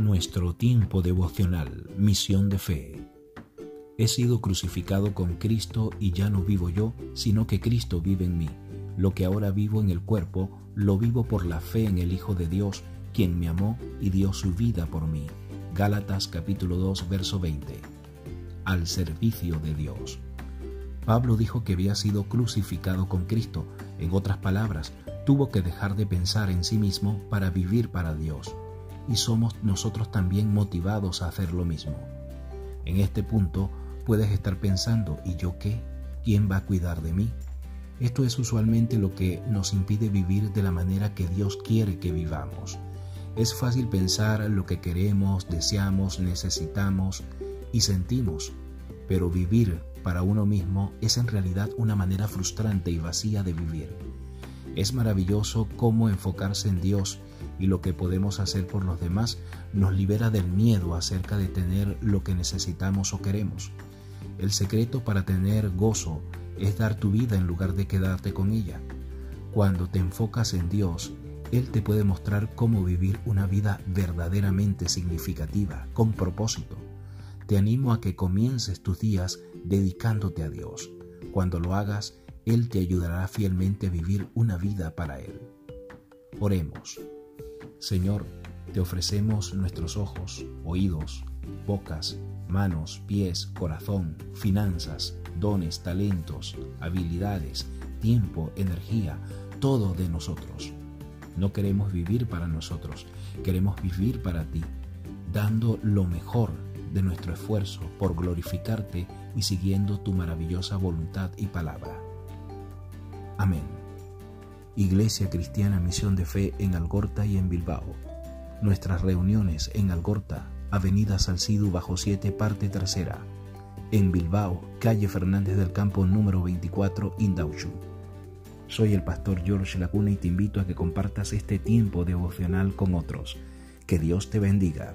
nuestro tiempo devocional, misión de fe. He sido crucificado con Cristo y ya no vivo yo, sino que Cristo vive en mí. Lo que ahora vivo en el cuerpo, lo vivo por la fe en el Hijo de Dios, quien me amó y dio su vida por mí. Gálatas capítulo 2, verso 20. Al servicio de Dios. Pablo dijo que había sido crucificado con Cristo. En otras palabras, tuvo que dejar de pensar en sí mismo para vivir para Dios. Y somos nosotros también motivados a hacer lo mismo. En este punto puedes estar pensando, ¿y yo qué? ¿Quién va a cuidar de mí? Esto es usualmente lo que nos impide vivir de la manera que Dios quiere que vivamos. Es fácil pensar lo que queremos, deseamos, necesitamos y sentimos, pero vivir para uno mismo es en realidad una manera frustrante y vacía de vivir. Es maravilloso cómo enfocarse en Dios y lo que podemos hacer por los demás nos libera del miedo acerca de tener lo que necesitamos o queremos. El secreto para tener gozo es dar tu vida en lugar de quedarte con ella. Cuando te enfocas en Dios, Él te puede mostrar cómo vivir una vida verdaderamente significativa, con propósito. Te animo a que comiences tus días dedicándote a Dios. Cuando lo hagas, Él te ayudará fielmente a vivir una vida para Él. Oremos. Señor, te ofrecemos nuestros ojos, oídos, bocas, manos, pies, corazón, finanzas, dones, talentos, habilidades, tiempo, energía, todo de nosotros. No queremos vivir para nosotros, queremos vivir para ti, dando lo mejor de nuestro esfuerzo por glorificarte y siguiendo tu maravillosa voluntad y palabra. Amén. Iglesia Cristiana Misión de Fe en Algorta y en Bilbao. Nuestras reuniones en Algorta, Avenida Salcido bajo 7, parte trasera. En Bilbao, calle Fernández del Campo número 24, Indauchu. Soy el pastor George Lacuna y te invito a que compartas este tiempo devocional con otros. Que Dios te bendiga.